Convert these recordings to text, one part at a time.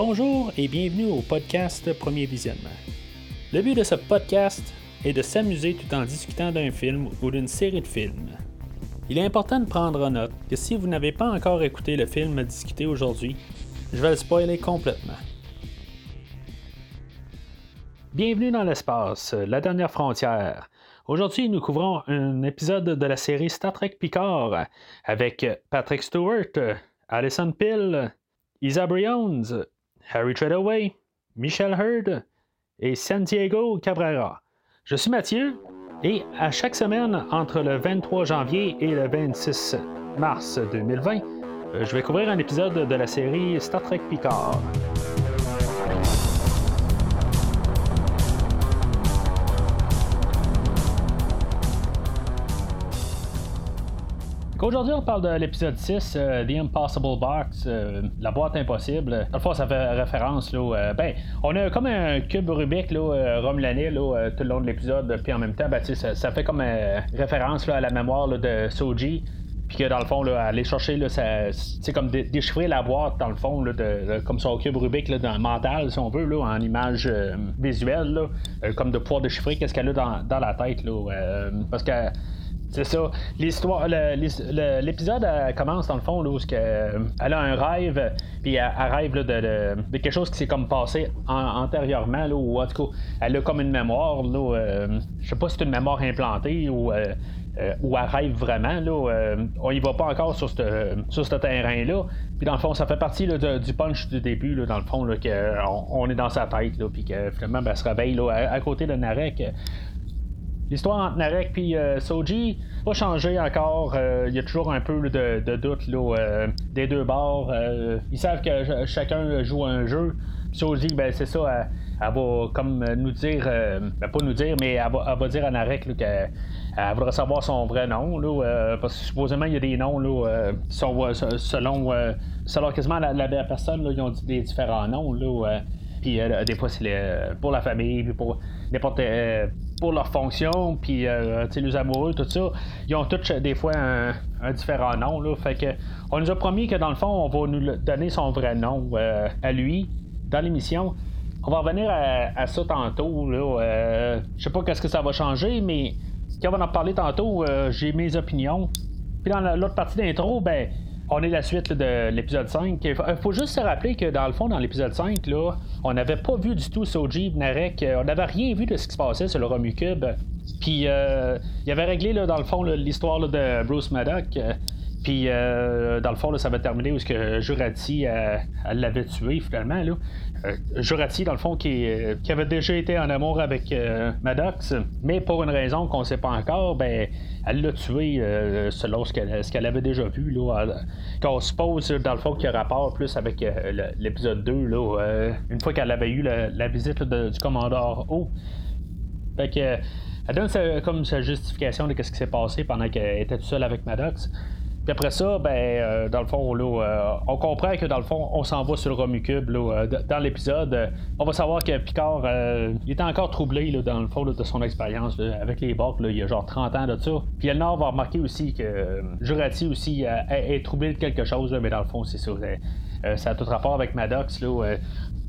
Bonjour et bienvenue au podcast Premier Visionnement. Le but de ce podcast est de s'amuser tout en discutant d'un film ou d'une série de films. Il est important de prendre en note que si vous n'avez pas encore écouté le film à discuter aujourd'hui, je vais le spoiler complètement. Bienvenue dans l'espace, la dernière frontière. Aujourd'hui, nous couvrons un épisode de la série Star Trek Picard avec Patrick Stewart, Alison Pill, Isa Briones, Harry Treadaway, Michelle Hurd et Santiago Cabrera. Je suis Mathieu et à chaque semaine entre le 23 janvier et le 26 mars 2020, je vais couvrir un épisode de la série Star Trek Picard. Aujourd'hui, on parle de l'épisode 6, euh, The Impossible Box, euh, la boîte impossible. Dans ça fait référence, là, euh, ben, on a comme un cube Rubik, là, Romulanais, là, tout le long de l'épisode, puis en même temps, ben, ça, ça, fait comme référence là, à la mémoire de Soji. Puis que dans le fond, là, aller chercher, c'est comme déchiffrer la boîte, dans le fond, là, de, comme son cube Rubik, là, dans le mental, si on veut, là, en image visuelle, là, comme de pouvoir déchiffrer qu'est-ce qu'elle a dans, dans, la tête. Là, parce que c'est ça. L'histoire, l'épisode commence dans le fond où euh, elle a un rêve, puis elle, rêve de, quelque chose qui s'est comme passé antérieurement, là, ou en tout cas, elle a comme une mémoire. Là, euh, je sais pas si c'est une mémoire implantée ou. Euh, elle rêve vraiment. Là, on y va pas encore sur ce terrain-là. Puis dans le fond, ça fait partie du punch du début, là, dans le fond, qu'on on est dans sa tête, puis que finalement, ben, elle se réveille là, à, côté de Narek. L'histoire entre Narek et euh, Soji pas changé encore. Euh, il y a toujours un peu de, doute là, euh, des deux bords. ils savent que chacun joue un jeu. Soji, ben, c'est ça, elle, va comme nous dire, ben, pas nous dire, mais elle va, dire à Narek qu'elle voudrait savoir son vrai nom. Là, parce que supposément, il y a des noms là, selon, selon quasiment la, la, personne, là, ils ont des différents noms. Là, puis des fois, c'est pour la famille, puis pour n'importe pour leur fonction, puis euh, les amoureux, tout ça, ils ont tous des fois un, différent nom. Là, fait que on nous a promis que dans le fond, on va nous donner son vrai nom euh, à lui dans l'émission. On va revenir à, ça tantôt. Là, euh, je sais pas qu'est-ce que ça va changer, mais quand on va en parler tantôt, j'ai mes opinions. Puis dans l'autre partie d'intro, ben on est la suite de l'épisode 5. Il faut juste se rappeler que dans le fond, dans l'épisode 5, là, on n'avait pas vu du tout Soji Narek. On n'avait rien vu de ce qui se passait sur le Romucube. Puis euh, il avait réglé là, dans le fond l'histoire de Bruce Maddock. Puis, euh, dans le fond, ça va terminer où que Jurati euh, l'avait tué finalement. Là. Euh, Jurati, dans le fond, qui, avait déjà été en amour avec Maddox, mais pour une raison qu'on ne sait pas encore, ben, elle l'a tué selon ce qu'elle, avait déjà vu. Là, quand on suppose, dans le fond, qu'il y a rapport plus avec l'épisode 2, là, une fois qu'elle avait eu la, visite du commandeur O. Fait elle donne comme sa justification de ce qui s'est passé pendant qu'elle était toute seule avec Maddox. Puis après ça, ben, euh, dans le fond, euh, on comprend que dans le fond, on s'en va sur le Romucube. Euh, dans l'épisode, on va savoir que Picard, il était encore troublé dans le fond de son expérience avec les Borg. il y a genre 30 ans de ça. Puis Elnor va remarquer aussi que Jurati aussi est troublé de quelque chose, mais dans le fond, c'est ça. ça a tout rapport avec Maddox.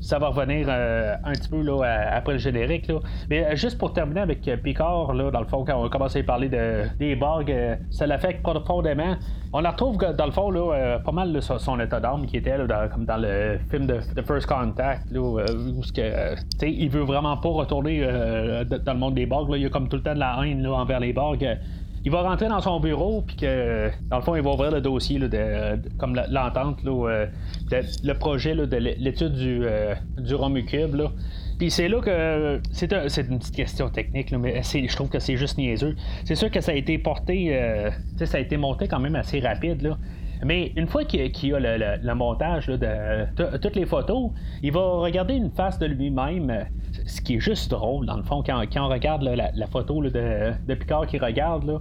Ça va revenir euh, un petit peu là, après le générique. Là. Mais euh, juste pour terminer avec euh, Picard, là, dans le fond, quand on a commencé à parler de, des bugs, ça l'affecte profondément. On la retrouve dans le fond là, pas mal son état d'âme qui était comme dans le film de, First Contact, où que, il veut vraiment pas retourner dans le monde des. Là. Il y a comme tout le temps de la haine envers les bugs il va rentrer dans son bureau, puis que, dans le fond, il va ouvrir le dossier, de, comme l'entente, euh, le projet de l'étude du, euh, du. Là. Puis c'est là que. C'est, une petite question technique, mais je trouve que c'est juste niaiseux. C'est sûr que ça a été porté. Euh, ça a été monté quand même assez rapide. Là. Mais une fois qu'il, a le, montage de toutes les photos, il va regarder une face de lui-même, ce qui est juste drôle dans le fond, quand, on regarde la, photo de, Picard qui regarde.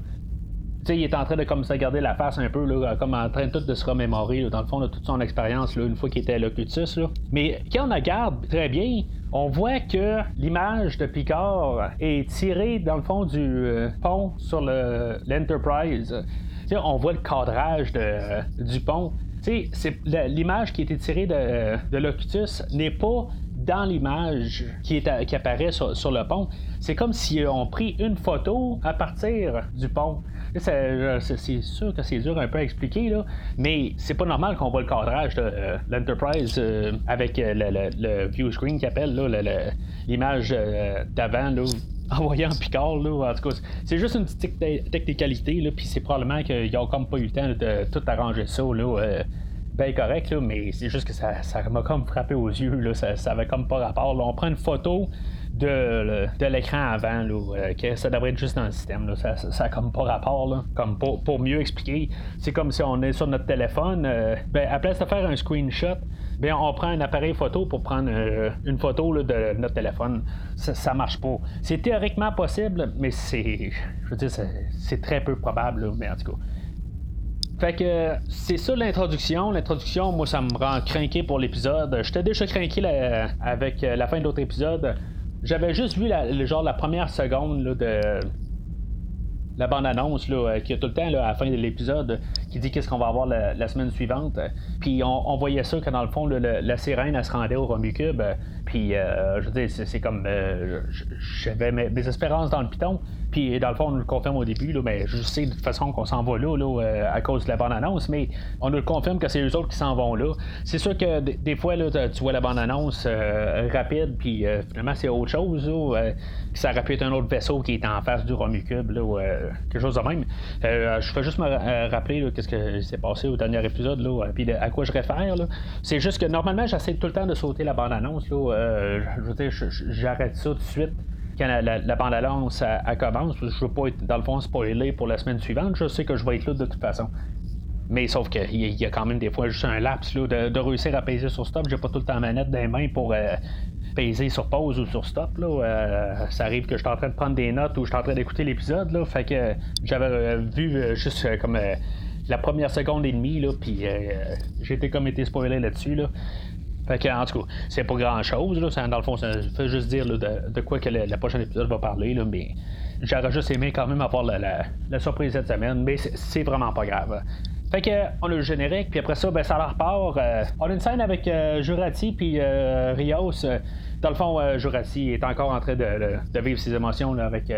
Il est en train de comme se garder la face un peu, là, comme en train de, de se remémorer, dans le fond, de toute son expérience, une fois qu'il était à Locutus. Là. Mais quand on regarde très bien, on voit que l'image de Picard est tirée, dans le fond, du euh, pont sur l'Enterprise on voit le cadrage de, du pont. l'image qui a été tirée de, de Locutus n'est pas dans l'image qui, apparaît sur, le pont. C'est comme si on pris une photo à partir du pont. C'est sûr que c'est dur un peu à expliquer, là, mais c'est pas normal qu'on voit le cadrage de euh, l'Enterprise euh, avec euh, le, view screen qui appelle l'image d'avant en voyant Picard. Là, en tout cas, c'est juste une petite technicalité, puis c'est probablement qu'ils n'ont comme pas eu le temps de tout arranger ça. Là, bien correct, là, mais c'est juste que ça, m'a comme frappé aux yeux. Là, ça, avait comme pas rapport. on prend une photo de, l'écran avant, là, euh, que ça devrait être juste dans le système. Là. Ça, ça, comme pas rapport. Là. Comme pour, pour mieux expliquer, c'est comme si on est sur notre téléphone. Euh, ben, à place de faire un screenshot, ben, on prend un appareil photo pour prendre euh, une photo là, de notre téléphone. Ça, ça marche pas. C'est théoriquement possible, mais c'est. Je veux dire, c'est très peu probable, mais en tout cas. Fait que c'est ça l'introduction. L'introduction, moi, ça me rend craqué pour l'épisode. J'étais déjà craqué avec la fin de l'autre épisode. J'avais juste vu la, genre la première seconde de la bande-annonce là, qui a tout le temps à la fin de l'épisode qui dit qu'est-ce qu'on va avoir la, semaine suivante. Puis on, voyait ça que dans le fond, la sirène, elle se rendait au Romucube. Puis euh, je veux dire, c'est, comme. Euh, j'avais mes, espérances dans le piton. Puis dans le fond, on nous le confirme au début, là, mais je sais de toute façon qu'on s'en va là, là euh, à cause de la bande-annonce, mais on nous le confirme que c'est eux autres qui s'en vont là. C'est sûr que des fois, là, tu vois la bande-annonce rapide, puis finalement, c'est autre chose. Ça aurait pu être un autre vaisseau qui est en face du Romucube, là, quelque chose de même. je fais juste me rappeler qu'est-ce qui s'est passé au dernier épisode, là, puis à quoi je réfère. C'est juste que normalement, j'essaie tout le temps de sauter la bande-annonce. Là, euh, j'arrête ça tout de suite quand la, bande-annonce commence. Je veux pas être, dans le fond, spoiler pour la semaine suivante. Je sais que je vais être là de toute façon. Mais sauf qu'il y, a quand même des fois juste un laps de, réussir à peser sur stop. J'ai pas tout le temps manette dans les mains pour euh, peser sur pause ou sur stop. Euh, ça arrive que je suis en train de prendre des notes ou je suis en train d'écouter l'épisode. Fait que j'avais vu juste comme la première seconde et demie, puis j'étais comme été spoilé là-dessus. Là. Fait que, en tout cas, c'est pas grand chose. Là. Dans le fond, ça fait juste dire de, quoi que le, prochain épisode va parler. Mais j'aurais juste aimé quand même avoir la, surprise cette semaine. Mais c'est vraiment pas grave. Fait que on a le générique, puis après ça, ben, ça leur part. Euh, on a une scène avec euh, Jurati puis euh, Rios. Dans le fond, Jurati est encore en train de, vivre ses émotions avec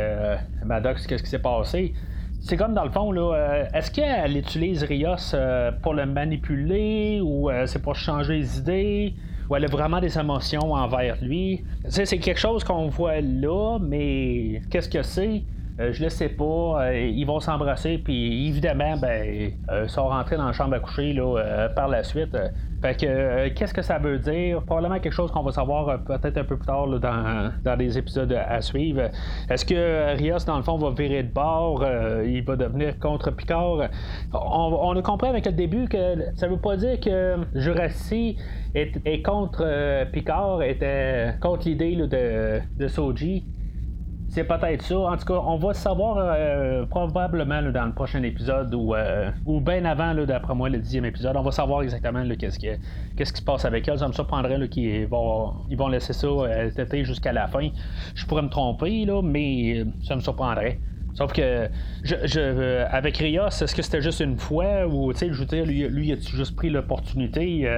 Maddox, qu'est-ce qui s'est passé. C'est comme dans le fond, là, est-ce qu'elle utilise Rios pour le manipuler ou c'est pour changer les idées? Ou elle a vraiment des émotions envers lui? C'est quelque chose qu'on voit là, mais qu'est-ce que c'est? Euh, je le sais pas. Euh, ils vont s'embrasser, puis évidemment, ben, euh, va rentrer dans la chambre à coucher là, par la suite. Fait que, qu'est-ce que ça veut dire? Probablement quelque chose qu'on va savoir peut-être un peu plus tard dans, dans les épisodes à suivre. Est-ce que Rios, dans le fond, va virer de bord? il va devenir contre Picard? On, a compris avec le début que ça veut pas dire que Jurassic est, contre Picard, était contre l'idée de, de Soji. C'est peut-être ça. En tout cas, on va savoir euh, probablement dans le prochain épisode ou, euh, ou bien avant, d'après moi, le dixième épisode. On va savoir exactement qu'est-ce, qui, qui se passe avec elle. Ça me surprendrait qu'ils vont, ils vont laisser ça euh, jusqu'à la fin. Je pourrais me tromper, là, mais ça me surprendrait. Sauf que, je, avec Rios, est-ce que c'était juste une fois ou, tu sais, je veux dire, lui, lui a-tu juste pris l'opportunité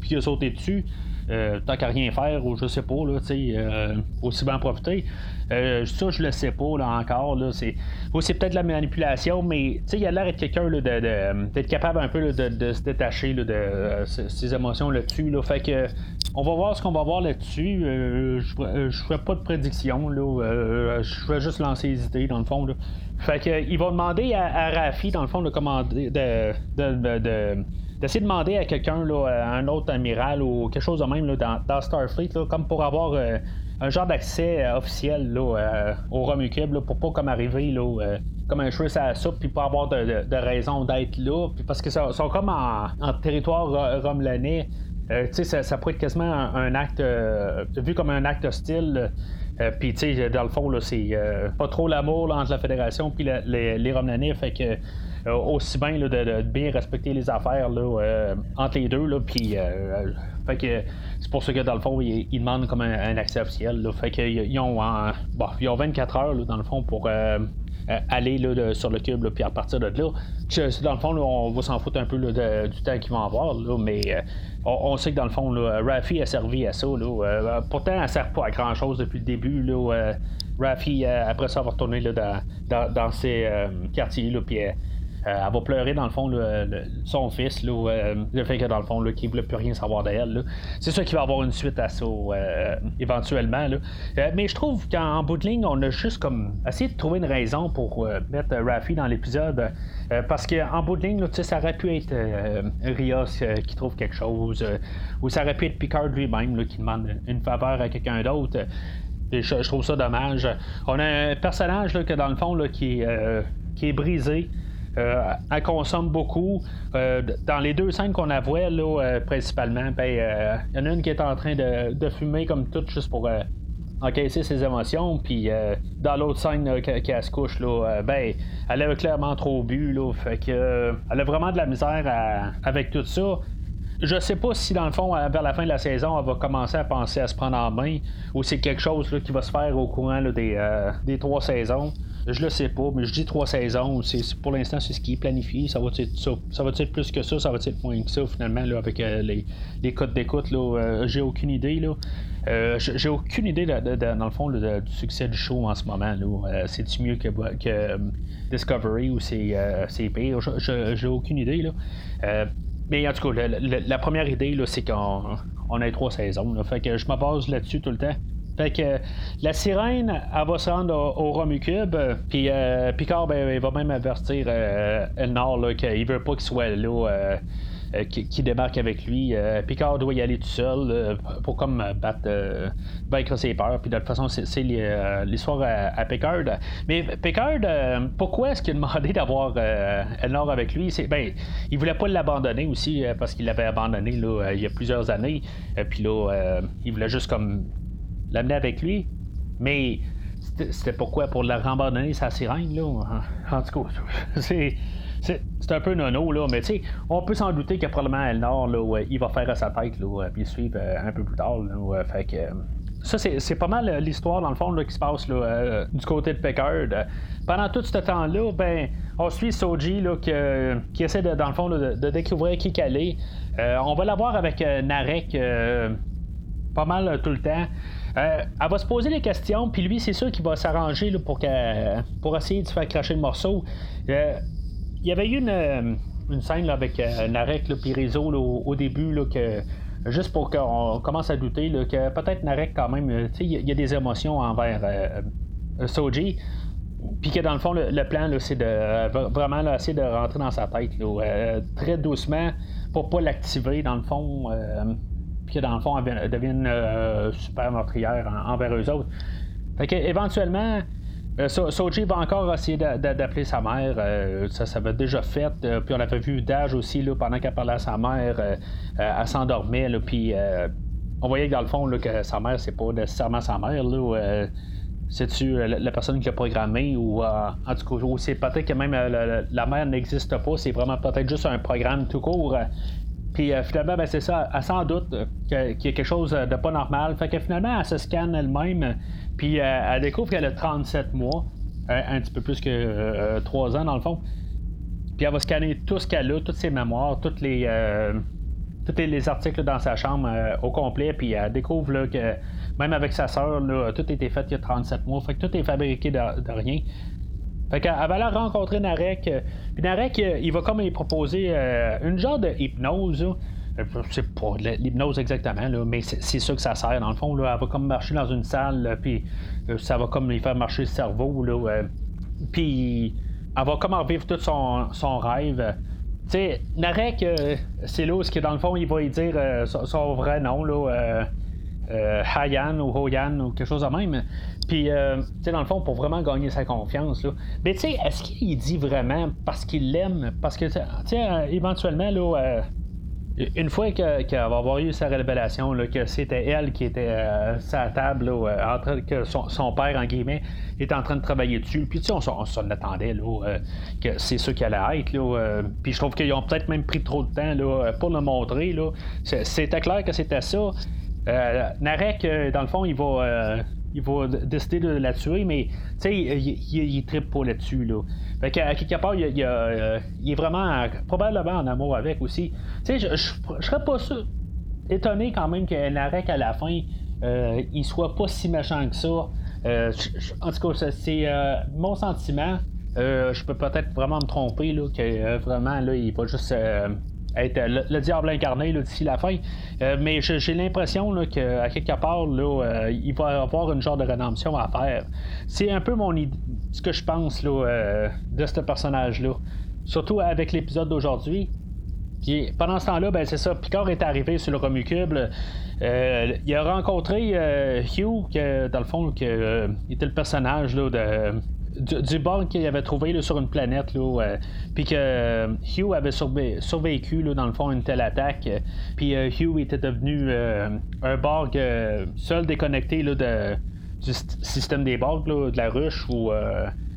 puis il a sauté dessus? Euh, tant qu'à rien faire, ou je sais pas, là, euh, aussi bien profiter? Euh, ça, je le sais pas là, encore. Là, c'est, c'est peut-être la manipulation, mais il a l'air d'être quelqu'un de, d'être capable un peu de, se détacher de ses émotions là-dessus. Là, fait que on va voir ce qu'on va voir là-dessus. je ne ferai pas de prédiction. Là, je vais juste lancer les idées, dans le fond. Là. Fait que, il va demander à, Rafi, dans le fond, de commander de, de d'essayer de demander à quelqu'un, à un autre amiral ou quelque chose de même là, dans, Starfleet, comme pour avoir euh, un genre d'accès euh, officiel là, euh, au Romucube, pour pas comme arriver là, comme un cheveu à la soupe, puis pas avoir de, raison d'être là, puis parce que sont comme en, territoire romulanais. ça, ça pourrait être quasiment un, acte vu comme un acte hostile. puis, tu sais, dans le fond, c'est pas trop l'amour entre la Fédération puis les, les. Fait que euh, aussi bien de, bien respecter les affaires euh, entre les deux. Puis, euh, fait que c'est pour ça que dans le fond, ils, demandent comme un, accès officiel. fait qu'ils ont, ont 24 heures dans le fond pour aller sur le cube, puis à partir de là. dans le fond, on va s'en foutre un peu du temps qu'ils vont avoir, mais on, sait que dans le fond, Rafi a servi à ça. pourtant, elle ne sert pas à grand chose depuis le début. Là, Rafi, après ça, va retourner dans, dans, dans, ses quartiers, puis euh, elle va pleurer dans le fond son fils, euh, le fait que dans le fond qu'il ne voulait plus rien savoir d'elle. C'est sûr qu'il va avoir une suite à ça euh, éventuellement. mais je trouve qu'en bout de ligne, on a juste comme essayé de trouver une raison pour mettre Rafi dans l'épisode. parce qu'en bout de ligne, ça aurait pu être Rios qui trouve quelque chose, ou ça aurait pu être Picard lui-même qui demande une faveur à quelqu'un d'autre. Je, trouve ça dommage. On a un personnage que dans le fond qui, qui est brisé. Euh, elle consomme beaucoup. Euh, dans les deux scènes qu'on a là, euh, principalement, ben, il y en a une qui est en train de, fumer comme tout juste pour encaisser ses émotions. Puis dans l'autre scène qui se couche, là, ben, elle a clairement trop bu. Là, fait que, elle a vraiment de la misère avec tout ça. Je sais pas si dans le fond, vers la fin de la saison, elle va commencer à penser à se prendre en main ou c'est quelque chose qui va se faire au courant des trois saisons. Je le sais pas, mais je dis trois saisons. Pour l'instant, c'est ce qui est planifié. Ça va être ça, ça va être plus que ça, ça va être moins que ça finalement avec euh, les, les, codes d'écoute. Euh, j'ai aucune idée. Là. Euh, j'ai aucune idée dans le fond du succès du show en ce moment. Là. c'est-tu mieux que, Discovery ou c'est, c'est pire? J'ai aucune idée. Là. mais en tout cas, la, première idée, là, c'est qu'on on a trois saisons. Là. Fait que je me base là-dessus tout le temps. Fait que la sirène, elle va se rendre au, Romucube, puis euh, Picard, ben, il va même avertir euh, Elnor qu'il veut pas qu'il soit là. Euh, qui, débarque avec lui. Picard doit y aller tout seul pour comme battre, vaincre ses peurs. Puis de toute façon, c'est, l'histoire à, Picard. Mais Picard, pourquoi est-ce qu'il a demandé d'avoir Elnor avec lui? C'est, ben, il voulait pas l'abandonner aussi parce qu'il l'avait abandonné là, il y a plusieurs années. puis là, il voulait juste comme l'amener avec lui. Mais c'était pourquoi? Pour la rembandonner sa sirène, là. En tout cas, c'est. C'est un peu nono, là, mais tu sais, on peut s'en douter que probablement Elnor, là, il va faire à sa tête, là, puis suivre euh, un peu plus tard. Là, fait que, ça, c'est pas mal euh, l'histoire, dans le fond, là, qui se passe là, euh, du côté de Packard. Pendant tout ce temps-là, ben, on suit Soji là, qui essaie, de, dans le fond, de, découvrir qui qu'elle est. on va la voir avec Narek pas mal tout le temps. Euh, elle va se poser des questions, puis lui, c'est sûr qu'il va s'arranger pour, pour essayer de faire cracher le morceau. Euh, il y avait eu une, euh, scène avec Narek puis Rizzo au, début, que, juste pour qu'on commence à douter que peut-être Narek, quand même, il y, a des émotions envers Soji. Puis que dans le fond, le, plan, c'est de vraiment essayer de rentrer dans sa tête très doucement pour pas l'activer, dans le fond puis dans le fond, deviennent euh, super meurtrières envers eux autres. Fait éventuellement, euh, Soji va encore essayer d'appeler sa mère. Euh, ça, ça déjà fait. puis on avait vu Dage aussi, là, pendant qu'elle parlait à sa mère, elle s'endormait. Puis on voyait que dans le fond, que sa mère, c'est pas nécessairement sa mère. C'est-tu la, personne qui a programmé ou en tout cas, c'est peut-être que même la mère n'existe pas, c'est vraiment peut-être juste un programme tout court puis euh, finalement, ben, c'est ça, elle sans doute euh, qu'il y a quelque chose de pas normal. Fait que finalement, elle se scanne elle-même, puis euh, elle découvre qu'elle a 37 mois, un petit peu plus que 3 ans dans le fond. Puis elle va scanner tout ce qu'elle a, toutes ses mémoires, toutes les, tous les articles dans sa chambre au complet, puis elle découvre là, que même avec sa sœur, tout a été fait il y a 37 mois. Fait que tout est fabriqué de rien. Fait qu'elle va aller rencontrer Narek. Euh, puis Narek, euh, il va comme lui proposer euh, une genre de hypnose. C'est pas l'hypnose exactement, mais c'est ça que ça sert dans le fond. Elle va comme marcher dans une salle, puis ça va comme lui faire marcher le cerveau. Puis elle va comme revivre tout son, son rêve. Tu sais, Narek, c'est là où, dans le fond, il va lui dire son, vrai nom, là, Hayan ou Hoyan ou quelque chose de même. Puis, euh, tu sais, dans le fond, pour vraiment gagner sa confiance, là. Mais, tu sais, est-ce qu'il dit vraiment parce qu'il l'aime? Parce que, tu sais, euh, éventuellement, là, euh, une fois qu'elle va avoir eu sa révélation, là, que c'était elle qui était à sa table, là, en train, que son, père, en guillemets, est en train de travailler dessus. Puis, tu sais, on, s'en attendait, là, que c'est ça qu'elle allait être, là. puis, je trouve qu'ils ont peut-être même pris trop de temps, là, pour le montrer, là. C'était clair que c'était ça. Narek, dans le fond, il va il va décider de la tuer, mais il, il, il tripe pas là-dessus. Là. Fait qu'à quelque part, il, est vraiment probablement en amour avec aussi. Je, je, je serais pas sûr, étonné quand même arrête à la fin, il soit pas si méchant que ça. en tout cas, c'est mon sentiment. je peux peut-être vraiment me tromper là, que vraiment là, il va juste être le, diable incarné d'ici la fin. Euh, mais j'ai l'impression qu'à quelque part, euh, il va avoir une genre de rédemption à faire. C'est un peu mon ce que je pense euh, de ce personnage-là. Surtout avec l'épisode d'aujourd'hui. pendant ce temps-là, ben, c'est ça, Picard est arrivé sur le Romucube. il a rencontré Hugh, que, dans le fond, qui était le personnage de du, du qu'il avait trouvé sur une planète, là, puis que euh, Hugh avait survécu dans le fond une telle attaque, puis euh, Hugh était devenu euh, un Borg seul déconnecté du système des Borg, de la ruche ou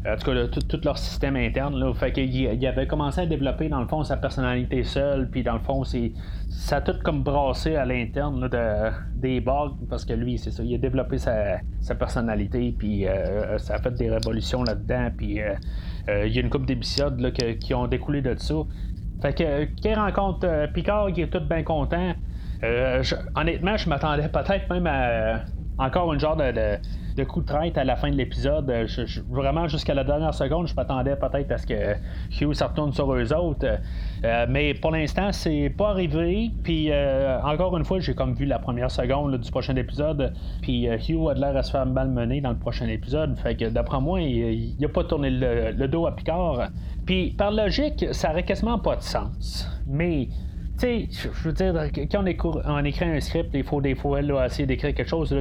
en tout cas, tout, leur système interne. Là, fait qu'il il avait commencé à développer, dans le fond, sa personnalité seule, puis dans le fond, c'est, ça a tout comme brassé à l'interne de, des bugs, parce que lui, c'est ça, il a développé sa, personnalité, puis euh, ça a fait des révolutions là-dedans, puis euh, euh, il y a une couple d'épisodes qui ont découlé de ça. Fait que, qu'il rencontre Picard, qui est tout bien content. honnêtement, je m'attendais peut-être même à encore une genre de coup de traite à la fin de l'épisode. Euh, vraiment, jusqu'à la dernière seconde, je m'attendais peut-être à ce que Hugh se retourne sur eux autres. Euh, mais pour l'instant, c'est pas arrivé. Puis euh, encore une fois, j'ai comme vu la première seconde du prochain épisode. Puis Hugh a l'air à se faire malmener dans le prochain épisode. Fait que d'après moi, il, n'a pas tourné le, dos à Picard. Puis par logique, ça aurait quasiment pas de sens. Mais tu sais, je veux dire, quand on, écrit un script, il faut des fois là, essayer d'écrire quelque chose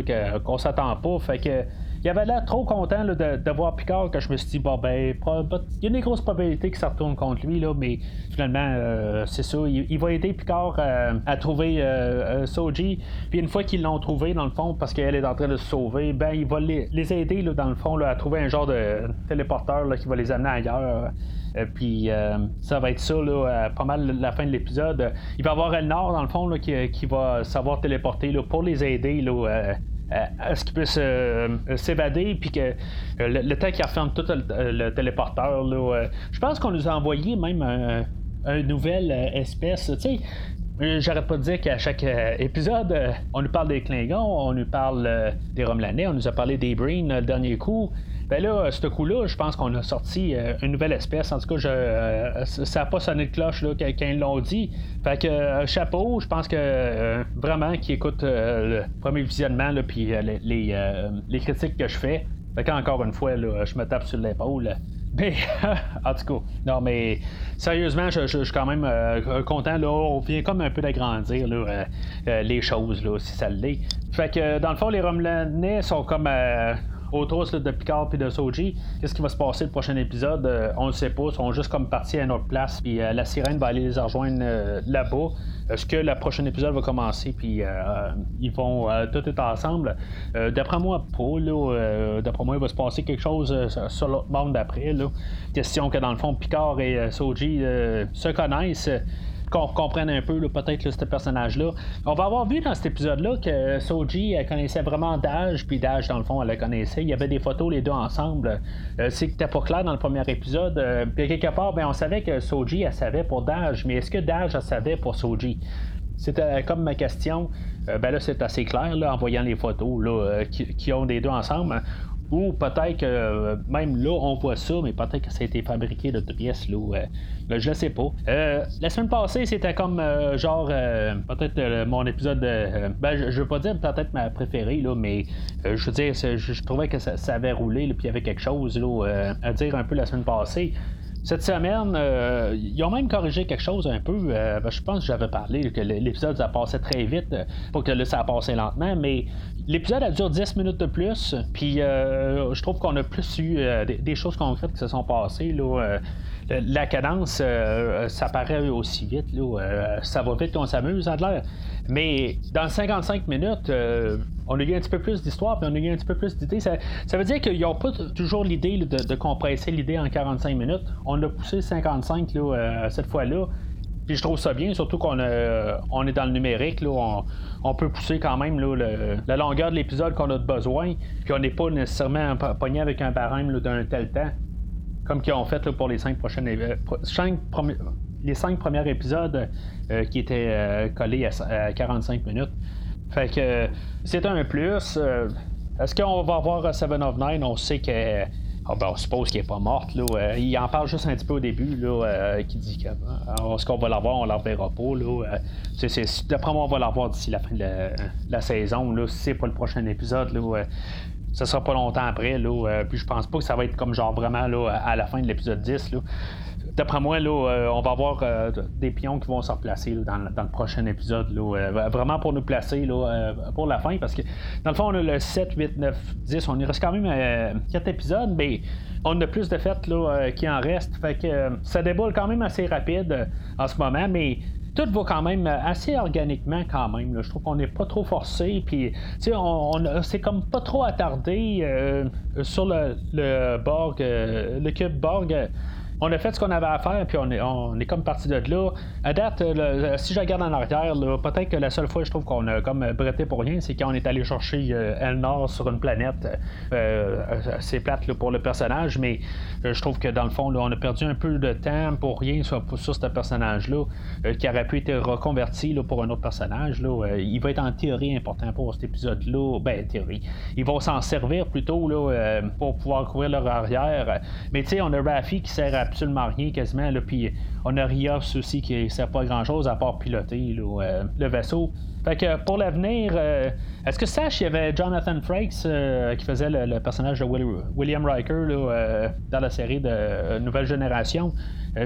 qu'on s'attend pas. Fait que il avait l'air trop content de, voir Picard que je me suis dit, bon, ben, il y a une grosse probabilité que ça retourne contre lui, là, mais finalement, euh, c'est ça. Il, va aider Picard euh, à trouver euh, Soji. Puis une fois qu'ils l'ont trouvé, dans le fond, parce qu'elle est en train de se sauver, ben, il va les, aider, là, dans le fond, à trouver un genre de téléporteur qui va les amener ailleurs. Puis ça va être ça, là, pas mal la fin de l'épisode. Il va y avoir El Nord, dans le fond, là, qui, va savoir téléporter là, pour les aider là, à ce qu'il puisse euh, s'évader, puis que euh, le, temps qu'il referme tout le, téléporteur, là, je pense qu'on nous a envoyé même un, un nouvelle espèce. Tu sais, J'arrête pas de dire qu'à chaque épisode, on nous parle des Klingons, on nous parle des Romelanais, on nous a parlé des Breen le dernier coup. Ben là, ce coup-là, je pense qu'on a sorti euh, une nouvelle espèce. En tout cas, je, euh, ça n'a pas sonné de cloche là, quand ils l'ont dit. Fait que euh, chapeau, je pense que vraiment qui écoute le premier visionnement puis les, critiques que je fais. Fait qu'encore une fois, là, je me tape sur l'épaule. Mais, en tout cas, non, mais sérieusement, je, suis quand même content. Là, on vient comme un peu d'agrandir les choses, là, si ça l'est. Fait que, dans le fond, les Romelanais sont comme autour de Picard et de Soji. Qu'est-ce qui va se passer le prochain épisode? Euh, On ne sait pas. Ils sont juste comme partis à une autre place. Puis euh, la sirène va aller les rejoindre euh, là-bas. Est-ce que le prochain épisode va commencer puis ils vont tout être ensemble? D'après moi, pas. D'après moi, il va se passer quelque chose sur l'autre monde d'après. Question que dans le fond, Picard et Soji se connaissent qu'on comprenne un peu peut-être ce personnage-là. On va avoir vu dans cet épisode-là que Soji connaissait vraiment Dage, puis Dage, dans le fond, elle la connaissait. Il y avait des photos les deux ensemble. Euh, c'est pas clair dans le premier épisode. Euh, puis quelque part, ben, on savait que Soji, elle savait pour Dage, mais est-ce que Dage, elle savait pour Soji? C'était comme ma question. Euh, ben là, c'est assez clair là, en voyant les photos là, qui, qui, ont des deux ensemble. Ou peut-être que euh, même là, on voit ça, mais peut-être que ça a été fabriqué de pièces. Là, euh, je ne sais pas. Euh, la semaine passée, c'était comme genre peut-être mon épisode. ben, je, ne veux pas dire peut-être ma préférée, là, mais je veux dire, je, trouvais que ça, avait roulé, puis il y avait quelque chose là, à dire un peu la semaine passée. Cette semaine, ils ont même corrigé quelque chose un peu. Ben, je pense que j'avais parlé que l'épisode ça passait très vite, pas que là ça passé lentement, mais L'épisode a duré 10 minutes de plus, puis euh, je trouve qu'on a plus eu euh, des, choses concrètes qui se sont passées. Là, euh, la cadence, ça paraît aussi vite. Là, ça va vite, on s'amuse, à l'air. Mais dans 55 minutes, on a eu un petit peu plus d'histoire, puis on a eu un petit peu plus d'idées. Ça, veut dire qu'ils n'ont pas toujours l'idée de, compresser l'idée en 45 minutes. On a poussé 55 là, cette fois-là. Puis je trouve ça bien, surtout qu'on on est dans le numérique, là, on, peut pousser quand même la longueur de l'épisode qu'on a besoin, puis on n'est pas nécessairement pogné avec un barème d'un tel temps, comme qu'ils ont fait pour les cinq prochaines les cinq premiers épisodes euh, qui étaient euh, collés à, 45 minutes. Fait que c'est un plus. Euh, est-ce qu'on va voir Seven of Nine? On sait que. Ah, ben, on suppose qu'elle n'est pas morte. Il en parle juste un petit peu au début, qui dit est-ce qu'on va la voir, on la reverra pas. D'après moi, on va la voir d'ici la fin de la, saison. Là, si c'est pas le prochain épisode, là, ça sera pas longtemps après. Là, puis je pense pas que ça va être comme genre vraiment là, à la fin de l'épisode 10. Là d'après moi, là, euh, on va avoir euh, des pions qui vont se replacer dans, le prochain épisode. Euh, vraiment pour nous placer pour la fin. Parce que dans le fond, on a le 7, 8, 9, 10. On y reste quand même à 4 épisodes, mais on a plus de fêtes qui en restent. Fait que ça déboule quand même assez rapide en ce moment, mais tout va quand même assez organiquement quand même. Je trouve qu'on n'est pas trop forcé. Puis, on, on c'est comme pas trop attardé sur le, le Borg, le cube Borg on a fait ce qu'on avait à faire, puis on est, on est comme parti de là. À date, euh, si je regarde en arrière, peut-être que la seule fois je trouve qu'on a comme bretté pour rien, c'est quand on est allé chercher euh, Elnor sur une planète. Euh, c'est plate pour le personnage, mais je trouve que dans le fond, on a perdu un peu de temps pour rien sur, sur ce personnage-là, qui aurait pu être reconverti pour un autre personnage. Il va être en théorie important pour cet épisode-là. Ben, théorie. Ils vont s'en servir plutôt pour pouvoir couvrir leur arrière. Mais tu sais, on a Rafi qui sert à absolument rien quasiment. Là, puis on a Rios aussi qui ne sert pas grand chose à part piloter euh, le vaisseau. Fait que pour l'avenir, euh, est-ce que sache il y avait Jonathan Frakes euh, qui faisait le, personnage de William Riker dans la série de Nouvelle Génération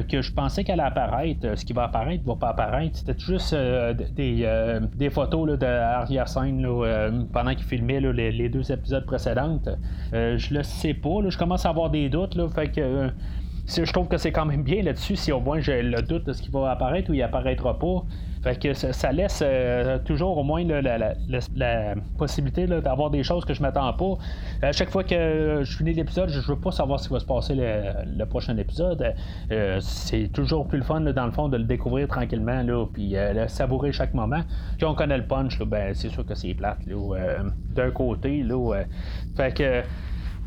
que je pensais qu'elle allait apparaître. Ce qui va apparaître va pas apparaître. C'était juste des, photos là, de arrière-scène pendant qu'il filmait les, deux épisodes précédents. je le sais pas. je commence à avoir des doutes. Là, fait que je trouve que c'est quand même bien là-dessus si au moins j'ai le doute de ce qui va apparaître ou il apparaîtra pas. Fait que ça, laisse euh, toujours au moins la, possibilité d'avoir des choses que je m'attends pas. À chaque fois que je finis l'épisode, je veux pas savoir ce qui va se passer le, prochain épisode. Euh, c'est toujours plus le fun dans le fond de le découvrir tranquillement là, puis euh, savourer chaque moment. Quand on connaît le punch, ben, c'est sûr que c'est plate d'un côté. Là, fait que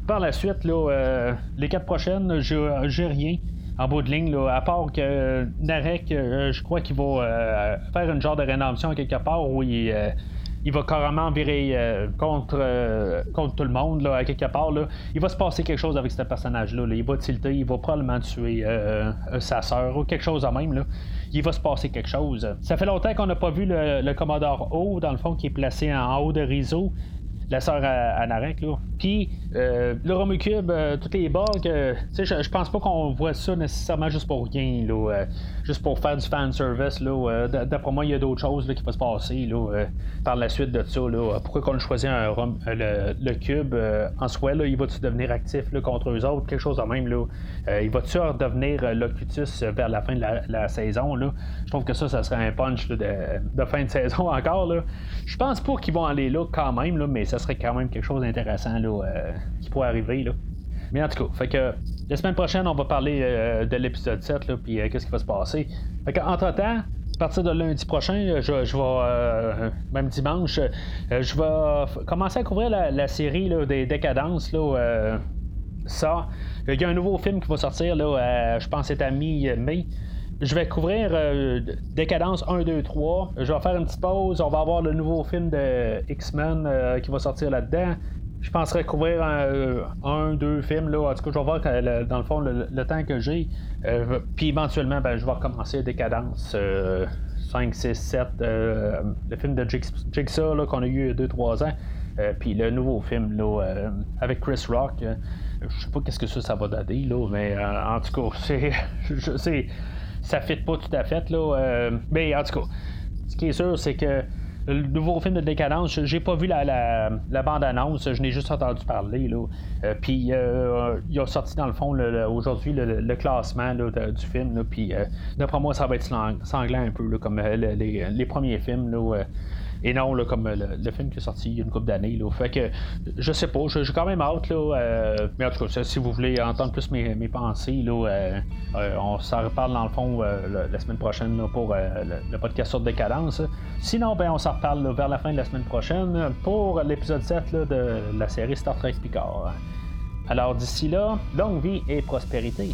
par la suite, euh, les quatre prochaines, j'ai rien en bout de ligne, à part que Narek, euh, je crois qu'il va euh, faire une genre de rédemption quelque part où il, va carrément virer contre, tout le monde, à quelque part. Il va se passer quelque chose avec ce personnage-là. Il va tilter, il va probablement tuer sa sœur ou quelque chose de même. Il va se passer quelque chose. Ça fait longtemps qu'on n'a pas vu le, le Commodore O, dans le fond, qui est placé en haut de Rizzo la sœur à, Narek. Là. Puis, euh, le Romucube, euh, toutes les bugs, euh, je, je pense pas qu'on voit ça nécessairement juste pour rien, là, euh, juste pour faire du fan service. Là, d'après moi, il y a d'autres choses qui vont se passer là, par la suite de ça. Pourquoi qu'on choisit un, le, cube en soi, il va-tu devenir actif contre eux autres, quelque chose de même. Il va-tu devenir locutus vers la fin de la, saison? Je trouve que ça, ça serait un punch de, fin de saison encore. Je pense pas qu'ils vont aller là quand même, mais ça serait quand même quelque chose d'intéressant euh, qui pourrait arriver. Là. Mais en tout cas, fait que la semaine prochaine, on va parler euh, de l'épisode 7, là, puis euh, qu'est-ce qui va se passer. Fait entre-temps, à partir de lundi prochain, je, vais, même dimanche, je vais commencer à couvrir la, série des décadences. Là, ça. Il y a un nouveau film qui va sortir, là, je pense que c'est à mi-mai. Je vais couvrir euh, Décadence 1, 2, 3. Je vais faire une petite pause. On va avoir le nouveau film de X-Men euh, qui va sortir là-dedans. Je penserais couvrir un, deux films. Là. En tout cas, je vais voir dans le fond le, temps que j'ai. Euh, puis éventuellement, ben, je vais recommencer Décadence 5, 6, 7. le film de Jigsaw qu'on a eu 2-3 ans. puis le nouveau film là, avec Chris Rock. je sais pas qu'est-ce que ça, ça va donner, là, mais en tout cas, c'est ça fit pas tout à fait. Là, euh, mais en tout cas, ce qui est sûr, c'est que le nouveau film de Décadence, j'ai pas vu la, bande-annonce, je n'ai juste entendu parler. Là. Euh, puis euh, il a sorti dans le fond aujourd'hui le, classement du film. puis d'après moi, ça va être sanglant un peu, comme les, premiers films. Là, et non comme le, film qui est sorti il y a une couple d'années. Fait que je sais pas, j'ai quand même hâte. Là, mais en tout cas, si vous voulez entendre plus mes, pensées, là, on s'en reparle dans le fond la semaine prochaine pour le, podcast sur décadence. Sinon, ben, on s'en reparle vers la fin de la semaine prochaine pour l'épisode 7 de la série Star Trek Picard. Alors d'ici là, longue vie et prospérité.